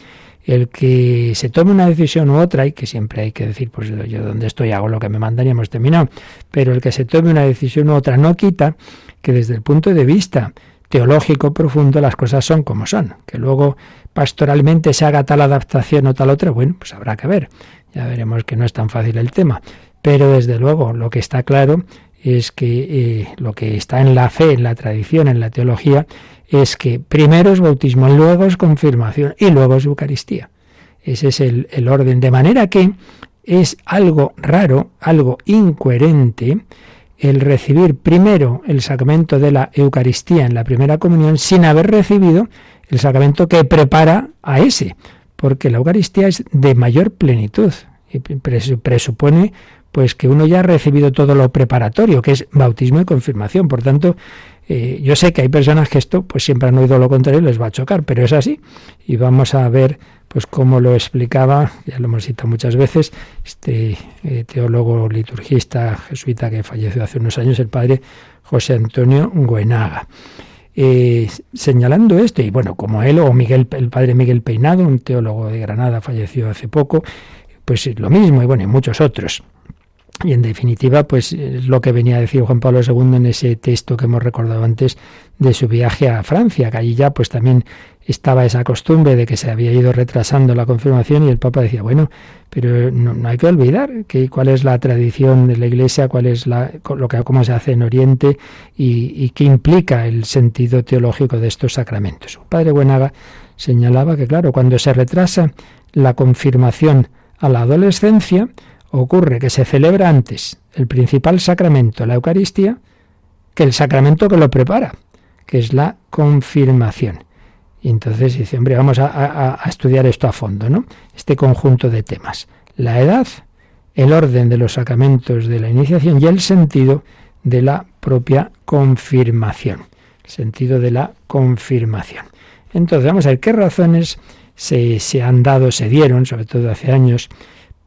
el que se tome una decisión u otra, y que siempre hay que decir, pues yo donde estoy hago lo que me mandan y hemos terminado, pero el que se tome una decisión u otra no quita que desde el punto de vista teológico profundo las cosas son como son, que luego pastoralmente se haga tal adaptación o tal otra, bueno, pues habrá que ver, ya veremos que no es tan fácil el tema, pero desde luego lo que está claro es que eh, lo que está en la fe, en la tradición, en la teología, es que primero es bautismo, luego es confirmación y luego es Eucaristía. Ese es el, orden. De manera que es algo raro, algo incoherente, el recibir primero el sacramento de la Eucaristía en la primera comunión sin haber recibido el sacramento que prepara a ese, porque la Eucaristía es de mayor plenitud y presupone pues que uno ya ha recibido todo lo preparatorio, que es bautismo y confirmación. Por tanto, eh, yo sé que hay personas que esto pues siempre han oído lo contrario y les va a chocar, pero es así. Y vamos a ver pues cómo lo explicaba, ya lo hemos citado muchas veces, este eh, teólogo liturgista jesuita que falleció hace unos años, el padre José Antonio Guenaga. Eh, señalando esto, y bueno, como él o Miguel, el padre Miguel Peinado, un teólogo de Granada, falleció hace poco, pues lo mismo, y bueno, y muchos otros. Y en definitiva, pues es lo que venía a decir Juan Pablo II en ese texto que hemos recordado antes de su viaje a Francia, que allí ya pues también estaba esa costumbre de que se había ido retrasando la confirmación y el Papa decía, bueno, pero no, hay que olvidar que cuál es la tradición de la Iglesia, cuál es la, lo que, cómo se hace en Oriente y, y qué implica el sentido teológico de estos sacramentos. Padre Buenaga señalaba que, claro, cuando se retrasa la confirmación a la adolescencia, ocurre que se celebra antes el principal sacramento, la Eucaristía, que el sacramento que lo prepara, que es la confirmación. Y entonces dice, hombre, vamos a, estudiar esto a fondo, ¿no? Este conjunto de temas. La edad, el orden de los sacramentos de la iniciación y el sentido de la propia confirmación. El sentido de la confirmación. Entonces, vamos a ver qué razones se, se han dado, se dieron, sobre todo hace años,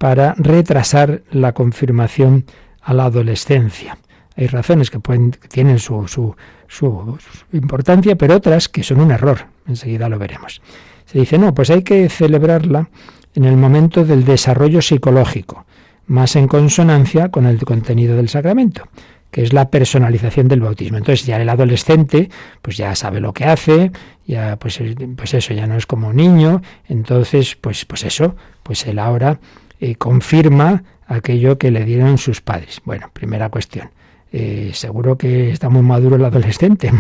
para retrasar la confirmación a la adolescencia. Hay razones que, pueden, tienen su, su, su, importancia, pero otras que son un error. Enseguida lo veremos. Se dice, no, pues hay que celebrarla en el momento del desarrollo psicológico, más en consonancia con el contenido del sacramento que es la personalización del bautismo. Entonces ya el adolescente pues ya sabe lo que hace, ya pues, pues eso ya no es como un niño, entonces pues pues eso, pues él ahora eh, confirma aquello que le dieron sus padres. Bueno, primera cuestión. Eh, seguro que está muy maduro el adolescente.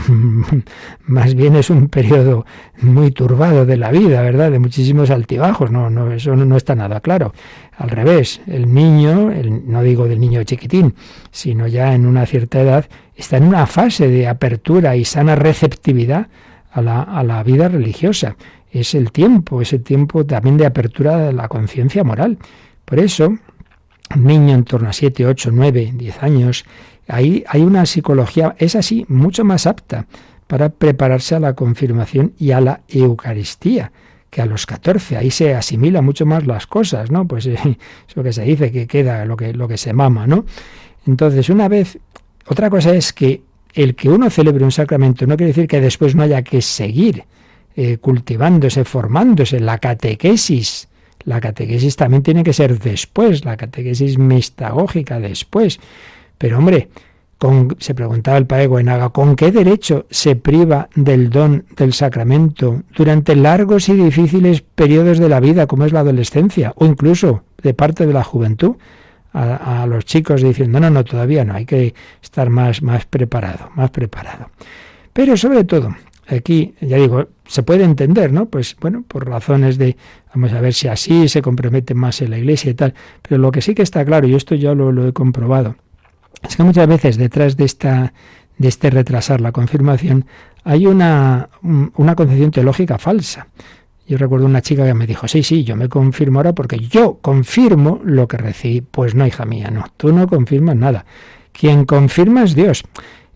Más bien es un periodo muy turbado de la vida, ¿verdad? De muchísimos altibajos. No, no, eso no, está nada claro. Al revés, el niño, no digo del niño chiquitín, sino ya en una cierta edad, está en una fase de apertura y sana receptividad a la, a la vida religiosa. Es el tiempo, es el tiempo también de apertura de la conciencia moral. Por eso, un niño en torno a 7, 8, 9, 10 años, ahí hay una psicología, es así, mucho más apta para prepararse a la confirmación y a la Eucaristía que a los 14. Ahí se asimila mucho más las cosas, ¿no? Pues eso que se dice que queda lo que, lo que se mama, ¿no? Entonces, una vez, otra cosa es que el que uno celebre un sacramento no quiere decir que después no haya que seguir eh, cultivándose, formándose, la catequesis la catequesis también tiene que ser después, la catequesis mistagógica después. Pero hombre, se preguntaba el padre Guenaga, ¿con qué derecho se priva del don del sacramento durante largos y difíciles periodos de la vida, como es la adolescencia, o incluso de parte de la juventud? A, los chicos diciendo, no, no, todavía no, hay que estar más, más preparado, más preparado. Pero sobre todo, aquí, ya digo, se puede entender, ¿no? Pues bueno, por razones de, vamos a ver si así se compromete más en la iglesia y tal, pero lo que sí que está claro, y esto ya lo, he comprobado, es que muchas veces detrás de esta de este retrasar la confirmación hay una, una concepción teológica falsa. Yo recuerdo una chica que me dijo, sí, sí, yo me confirmo ahora porque yo confirmo lo que recibí. Pues no, hija mía, no, tú no confirmas nada. Quien confirma es Dios.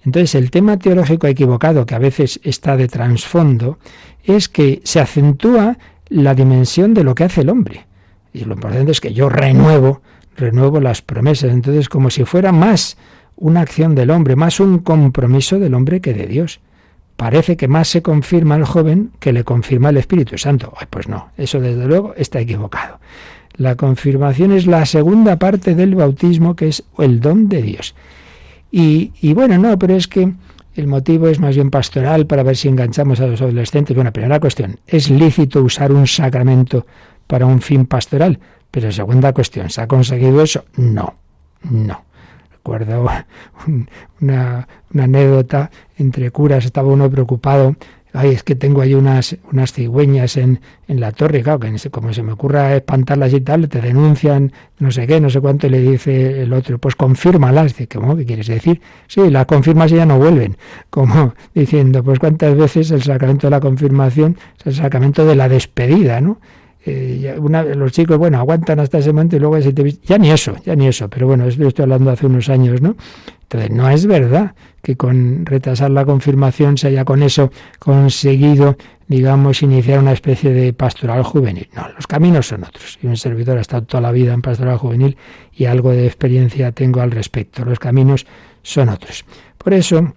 Entonces, el tema teológico equivocado que a veces está de trasfondo es que se acentúa la dimensión de lo que hace el hombre. Y lo importante es que yo renuevo, renuevo las promesas. Entonces, como si fuera más una acción del hombre, más un compromiso del hombre que de Dios. Parece que más se confirma al joven que le confirma el Espíritu Santo. pues no, eso desde luego está equivocado. La confirmación es la segunda parte del bautismo, que es el don de Dios. Y, bueno, no, pero es que el motivo es más bien pastoral para ver si enganchamos a los adolescentes. Bueno, primera cuestión, ¿es lícito usar un sacramento para un fin pastoral? Pero segunda cuestión, ¿se ha conseguido eso? No, no. Recuerdo una, una anécdota entre curas, estaba uno preocupado ay, es que tengo ahí unas, unas cigüeñas en, en la torre, claro, que como se me ocurra espantarlas y tal, te denuncian, no sé qué, no sé cuánto, y le dice el otro, pues confírmalas. Dice, ¿cómo? ¿Qué quieres decir? Sí, las confirmas y ya no vuelven. Como diciendo, pues cuántas veces el sacramento de la confirmación es el sacramento de la despedida, ¿no? Eh, una, los chicos, bueno, aguantan hasta ese momento y luego se te... ya ni eso, ya ni eso, pero bueno, esto estoy hablando hace unos años, ¿no? Entonces, no es verdad que con retrasar la confirmación se haya con eso conseguido, digamos, iniciar una especie de pastoral juvenil. No, los caminos son otros. Y un servidor ha estado toda la vida en pastoral juvenil y algo de experiencia tengo al respecto. Los caminos son otros. Por eso,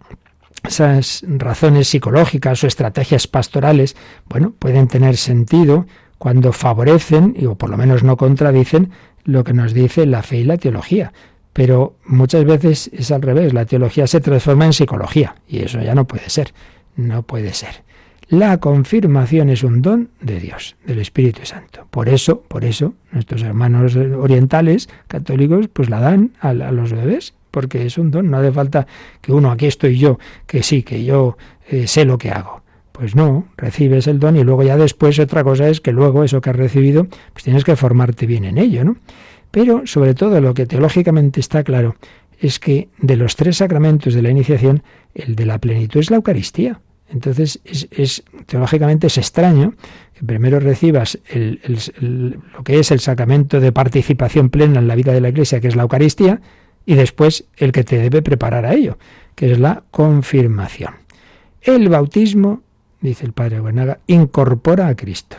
esas razones psicológicas o estrategias pastorales, bueno, pueden tener sentido cuando favorecen, o por lo menos no contradicen, lo que nos dice la fe y la teología. Pero muchas veces es al revés, la teología se transforma en psicología y eso ya no puede ser, no puede ser. La confirmación es un don de Dios, del Espíritu Santo. Por eso, por eso, nuestros hermanos orientales, católicos, pues la dan a, los bebés, porque es un don. No hace falta que uno, aquí estoy yo, que sí, que yo eh, sé lo que hago. Pues no, recibes el don y luego ya después otra cosa es que luego eso que has recibido, pues tienes que formarte bien en ello, ¿no? Pero sobre todo lo que teológicamente está claro es que de los tres sacramentos de la iniciación, el de la plenitud es la Eucaristía. Entonces, es, teológicamente es extraño que primero recibas lo que es el sacramento de participación plena en la vida de la Iglesia, que es la Eucaristía, y después el que te debe preparar a ello, que es la confirmación. El bautismo, dice el padre Buenaga, incorpora a Cristo.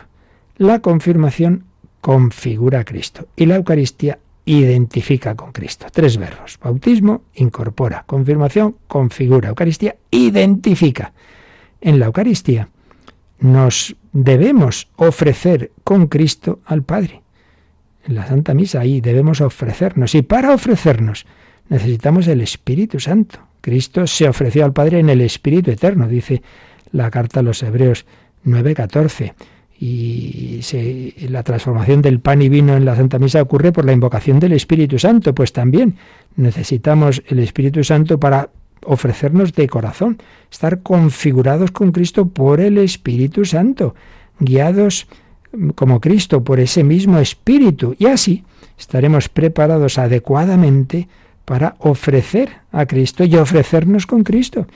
La confirmación configura a Cristo. Y la Eucaristía identifica con Cristo. Tres verbos. Bautismo, incorpora. Confirmación, configura. Eucaristía, identifica en la Eucaristía, nos debemos ofrecer con Cristo al Padre. En la Santa Misa ahí debemos ofrecernos. Y para ofrecernos necesitamos el Espíritu Santo. Cristo se ofreció al Padre en el Espíritu Eterno, dice la carta a los Hebreos 9:14. Y la transformación del pan y vino en la Santa Misa ocurre por la invocación del Espíritu Santo. Pues también necesitamos el Espíritu Santo para ofrecernos de corazón, estar configurados con Cristo por el Espíritu Santo, guiados como Cristo por ese mismo Espíritu. Y así estaremos preparados adecuadamente para ofrecer a Cristo y ofrecernos con Cristo.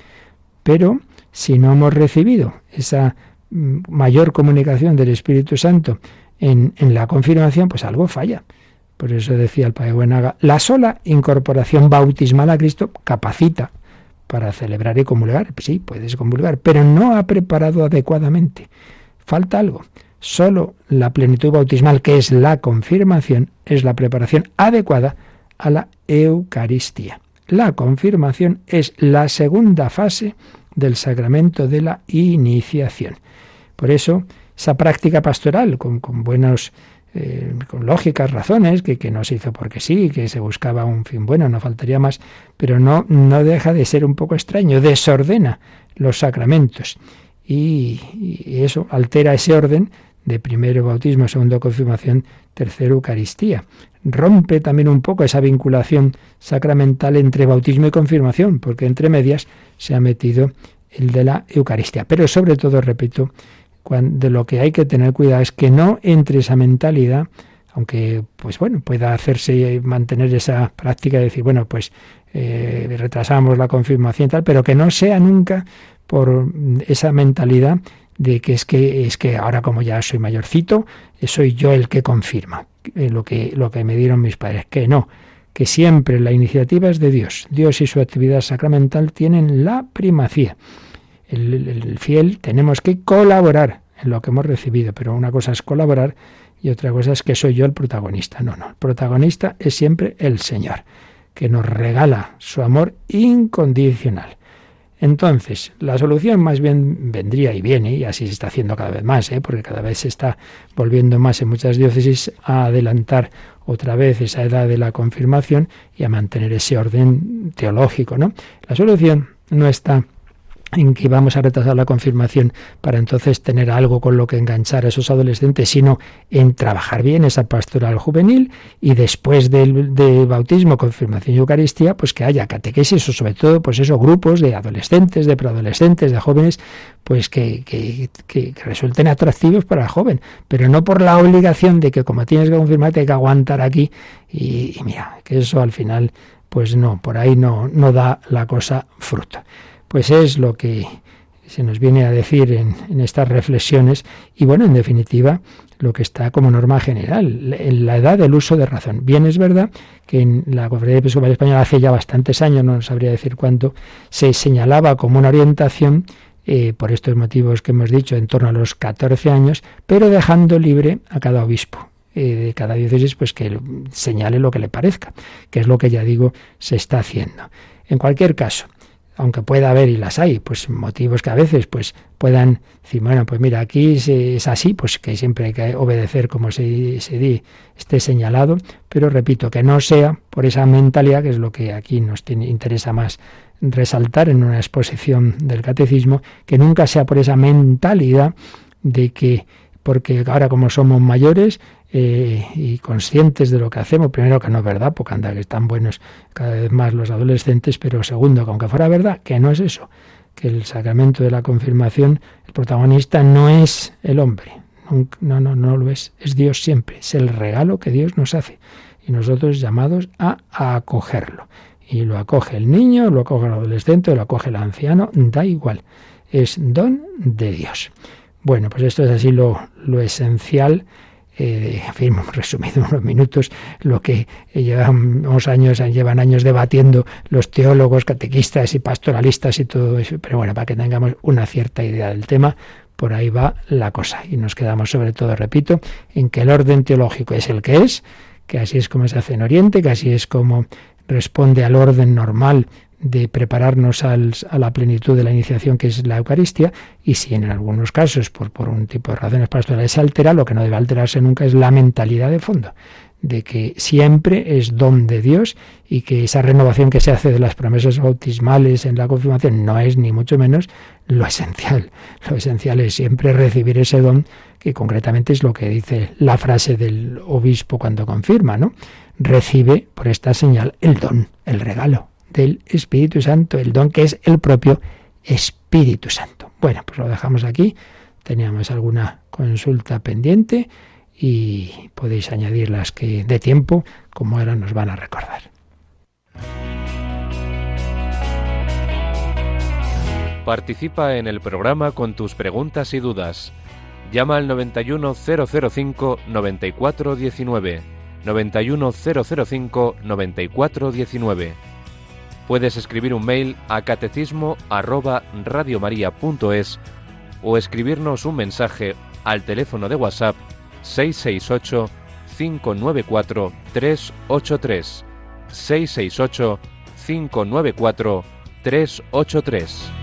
Pero si no hemos recibido esa mm, mayor comunicación del Espíritu Santo en, la confirmación, pues algo falla. Por eso decía el Padre Buenaga, la sola incorporación bautismal a Cristo capacita para celebrar y comulgar. Sí, puedes comulgar, pero no ha preparado adecuadamente. Falta algo. Solo la plenitud bautismal, que es la confirmación, es la preparación adecuada a la Eucaristía. La confirmación es la segunda fase del sacramento de la iniciación. Por eso, esa práctica pastoral, con, con eh, con lógicas razones, que, que, no se hizo porque sí, que se buscaba un fin bueno, no faltaría más, pero no, no deja de ser un poco extraño, desordena los sacramentos y, eso altera ese orden de primero bautismo, segundo confirmación, tercero Eucaristía. Rompe también un poco esa vinculación sacramental entre bautismo y confirmación, porque entre medias se ha metido el de la Eucaristía. Pero sobre todo, repito, de lo que hay que tener cuidado es que no entre esa mentalidad, aunque pues bueno, pueda hacerse mantener esa práctica de decir, bueno, pues eh, retrasamos la confirmación y tal, pero que no sea nunca por esa mentalidad de que es que es que ahora como ya soy mayorcito, soy yo el que confirma eh, lo que lo que me dieron mis padres, que no, que siempre la iniciativa es de Dios. Dios y su actividad sacramental tienen la primacía el, fiel tenemos que colaborar en lo que hemos recibido, pero una cosa es colaborar y otra cosa es que soy yo el protagonista. No, no, el protagonista es siempre el Señor, que nos regala su amor incondicional. Entonces, la solución más bien vendría y viene, y así se está haciendo cada vez más, ¿eh? porque cada vez se está volviendo más en muchas diócesis a adelantar otra vez esa edad de la confirmación y a mantener ese orden teológico. ¿no? La solución no está en que vamos a retrasar la confirmación para entonces tener algo con lo que enganchar a esos adolescentes, sino en trabajar bien esa pastoral juvenil y después del de bautismo, confirmación y Eucaristía, pues que haya catequesis o sobre todo, pues esos grupos de adolescentes, de preadolescentes, de jóvenes, pues que, que, que, resulten atractivos para el joven, pero no por la obligación de que como tienes que confirmar, hay que aguantar aquí y, y mira, que eso al final, pues no, por ahí no, no da la cosa fruto. Pues es lo que se nos viene a decir en, estas reflexiones y bueno, en definitiva, lo que está como norma general, en la edad del uso de razón. Bien es verdad que en la Conferencia Episcopal Española hace ya bastantes años, no sabría decir cuánto, se señalaba como una orientación eh, por estos motivos que hemos dicho, en torno a los 14 años, pero dejando libre a cada obispo eh, de cada diócesis, pues que señale lo que le parezca, que es lo que ya digo se está haciendo. En cualquier caso, aunque pueda haber y las hay, pues motivos que a veces pues puedan decir, bueno, pues mira, aquí es así, pues que siempre hay que obedecer como se, se esté señalado, pero repito, que no sea por esa mentalidad, que es lo que aquí nos interesa más resaltar en una exposición del catecismo, que nunca sea por esa mentalidad de que, porque ahora como somos mayores, eh, y conscientes de lo que hacemos. Primero, que no es verdad, porque anda que están buenos cada vez más los adolescentes, pero segundo, que aunque fuera verdad, que no es eso, que el sacramento de la confirmación, el protagonista no es el hombre, no, no, no lo es, es Dios siempre, es el regalo que Dios nos hace y nosotros llamados a, acogerlo. Y lo acoge el niño, lo acoge el adolescente, lo acoge el anciano, da igual, es don de Dios. Bueno, pues esto es así lo, lo esencial eh, hemos resumido unos minutos lo que llevamos años, llevan años debatiendo los teólogos, catequistas y pastoralistas y todo eso, pero bueno, para que tengamos una cierta idea del tema, por ahí va la cosa. Y nos quedamos sobre todo, repito, en que el orden teológico es el que es, que así es como se hace en Oriente, que así es como responde al orden normal de prepararnos a la plenitud de la iniciación que es la Eucaristía y si en algunos casos por, por un tipo de razones pastorales se altera, lo que no debe alterarse nunca es la mentalidad de fondo, de que siempre es don de Dios y que esa renovación que se hace de las promesas bautismales en la confirmación no es ni mucho menos lo esencial. Lo esencial es siempre recibir ese don que concretamente es lo que dice la frase del obispo cuando confirma, ¿no? Recibe por esta señal el don, el regalo, del Espíritu Santo, el don que es el propio Espíritu Santo. Bueno, pues lo dejamos aquí. Teníamos alguna consulta pendiente y podéis añadir las que de tiempo, como ahora nos van a recordar. Participa en el programa con tus preguntas y dudas. Llama al 91005 9419. 91005 9419 puedes escribir un mail a catecismo arroba o escribirnos un mensaje al teléfono de WhatsApp 668 594 383 668 594 383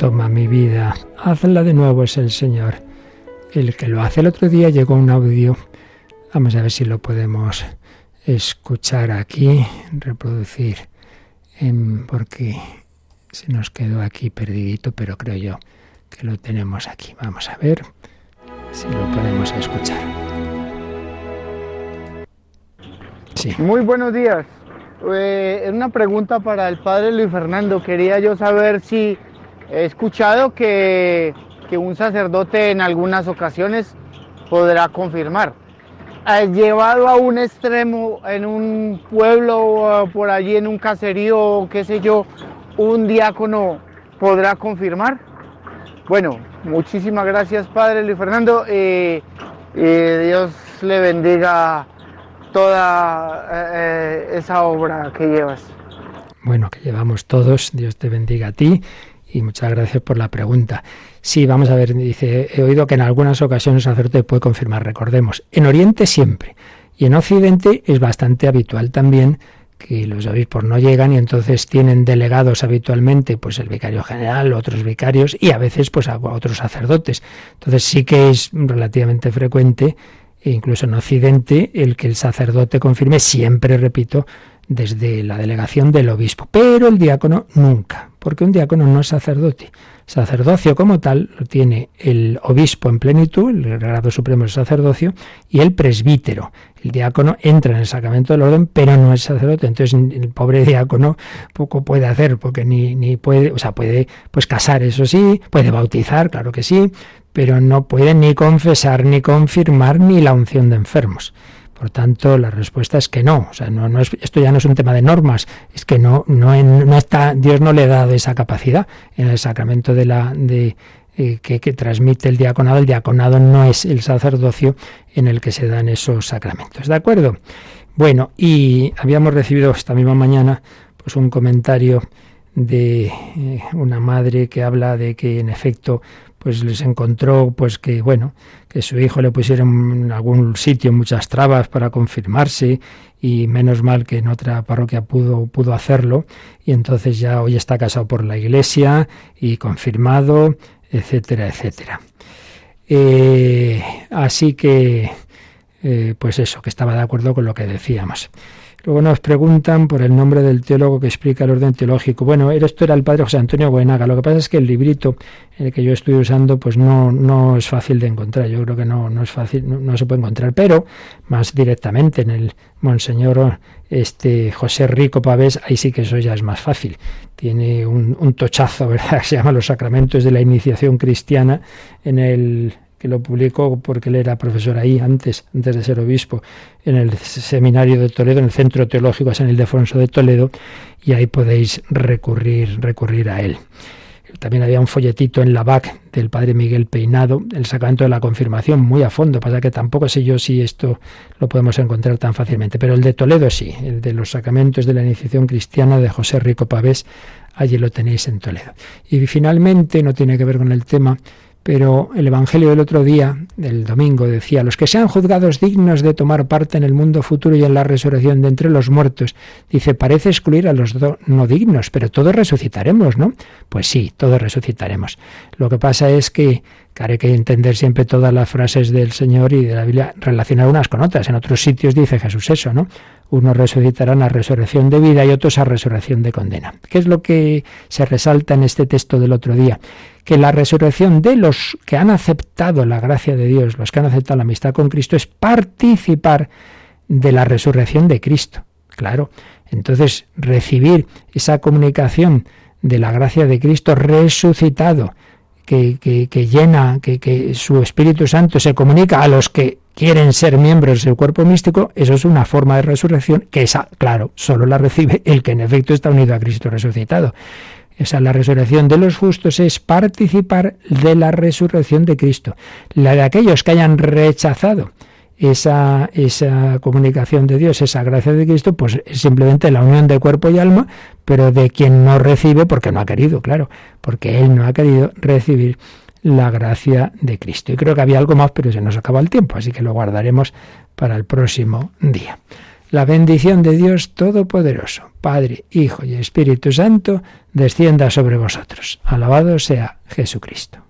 Toma mi vida, hazla de nuevo es el Señor. El que lo hace el otro día llegó un audio. Vamos a ver si lo podemos escuchar aquí, reproducir, porque se nos quedó aquí perdidito, pero creo yo que lo tenemos aquí. Vamos a ver si lo podemos escuchar. Sí. Muy buenos días. Eh, una pregunta para el padre Luis Fernando. Quería yo saber si He escuchado que, un sacerdote en algunas ocasiones podrá confirmar. Llevado a un extremo en un pueblo por allí en un caserío, qué sé yo, un diácono podrá confirmar. Bueno, muchísimas gracias Padre Luis Fernando. y Dios le bendiga toda eh, esa obra que llevas. Bueno, que llevamos todos. Dios te bendiga a ti y muchas gracias por la pregunta. Sí, vamos a ver, dice, he oído que en algunas ocasiones el sacerdote puede confirmar, recordemos, en Oriente siempre y en Occidente es bastante habitual también que los obispos no llegan y entonces tienen delegados habitualmente pues el vicario general, otros vicarios y a veces pues a otros sacerdotes. Entonces sí que es relativamente frecuente e incluso en Occidente el que el sacerdote confirme siempre, repito, desde la delegación del obispo, pero el diácono nunca, porque un diácono no es sacerdote. Sacerdocio como tal lo tiene el obispo en plenitud, el grado supremo del sacerdocio, y el presbítero. El diácono entra en el sacramento del orden, pero no es sacerdote. Entonces el pobre diácono poco puede hacer, porque ni, ni puede, o sea, puede pues casar, eso sí, puede bautizar, claro que sí, pero no puede ni confesar, ni confirmar, ni la unción de enfermos. Por tanto, la respuesta es que no. O sea, no, es, esto ya no es un tema de normas, es que no, no, está, Dios no le ha dado esa capacidad en el sacramento de la de, eh, que, que, transmite el diaconado. El diaconado no es el sacerdocio en el que se dan esos sacramentos. ¿De acuerdo? Bueno, y habíamos recibido esta misma mañana pues un comentario de eh, una madre que habla de que en efecto pues les encontró pues que bueno que su hijo le pusieron en algún sitio muchas trabas para confirmarse y menos mal que en otra parroquia pudo pudo hacerlo. Y entonces ya hoy está casado por la iglesia y confirmado etcétera etcétera. Eh, así que eh, pues eso que estaba de acuerdo con lo que decíamos Luego nos preguntan por el nombre del teólogo que explica el orden teológico. Bueno, esto era el padre José Antonio Buenaga. Lo que pasa es que el librito el que yo estoy usando, pues no, no es fácil de encontrar. Yo creo que no, no es fácil, no, se puede encontrar. Pero más directamente en el Monseñor este José Rico Pavés, ahí sí que eso ya es más fácil. Tiene un, un tochazo, ¿verdad? Se llama Los Sacramentos de la Iniciación Cristiana en el que lo publicó porque él era profesor ahí antes, antes de ser obispo, en el seminario de Toledo, en el Centro Teológico San Ildefonso de Toledo, y ahí podéis recurrir, recurrir a él. También había un folletito en la BAC del padre Miguel Peinado, el sacramento de la confirmación, muy a fondo. Pasa que tampoco sé yo si esto lo podemos encontrar tan fácilmente. Pero el de Toledo sí, el de los sacramentos de la iniciación cristiana de José Rico Pavés, allí lo tenéis en Toledo. Y finalmente, no tiene que ver con el tema, pero el Evangelio del otro día, del domingo, decía, los que sean juzgados dignos de tomar parte en el mundo futuro y en la resurrección de entre los muertos, dice, parece excluir a los no dignos, pero todos resucitaremos, ¿no? Pues sí, todos resucitaremos. Lo que pasa es que hay que entender siempre todas las frases del Señor y de la Biblia relacionar unas con otras. En otros sitios dice Jesús eso, ¿no? Unos resucitarán a resurrección de vida y otros a resurrección de condena. ¿Qué es lo que se resalta en este texto del otro día? Que la resurrección de los que han aceptado la gracia de Dios, los que han aceptado la amistad con Cristo, es participar de la resurrección de Cristo. Claro, entonces recibir esa comunicación de la gracia de Cristo resucitado, que, llena, que, su Espíritu Santo se comunica a los que quieren ser miembros del cuerpo místico, eso es una forma de resurrección que esa, claro, solo la recibe el que en efecto está unido a Cristo resucitado. Esa la resurrección de los justos es participar de la resurrección de Cristo. La de aquellos que hayan rechazado esa, esa comunicación de Dios, esa gracia de Cristo, pues es simplemente la unión de cuerpo y alma, pero de quien no recibe porque no ha querido, claro, porque él no ha querido recibir la gracia de Cristo. Y creo que había algo más, pero se nos acaba el tiempo, así que lo guardaremos para el próximo día. La bendición de Dios Todopoderoso, Padre, Hijo y Espíritu Santo, descienda sobre vosotros. Alabado sea Jesucristo.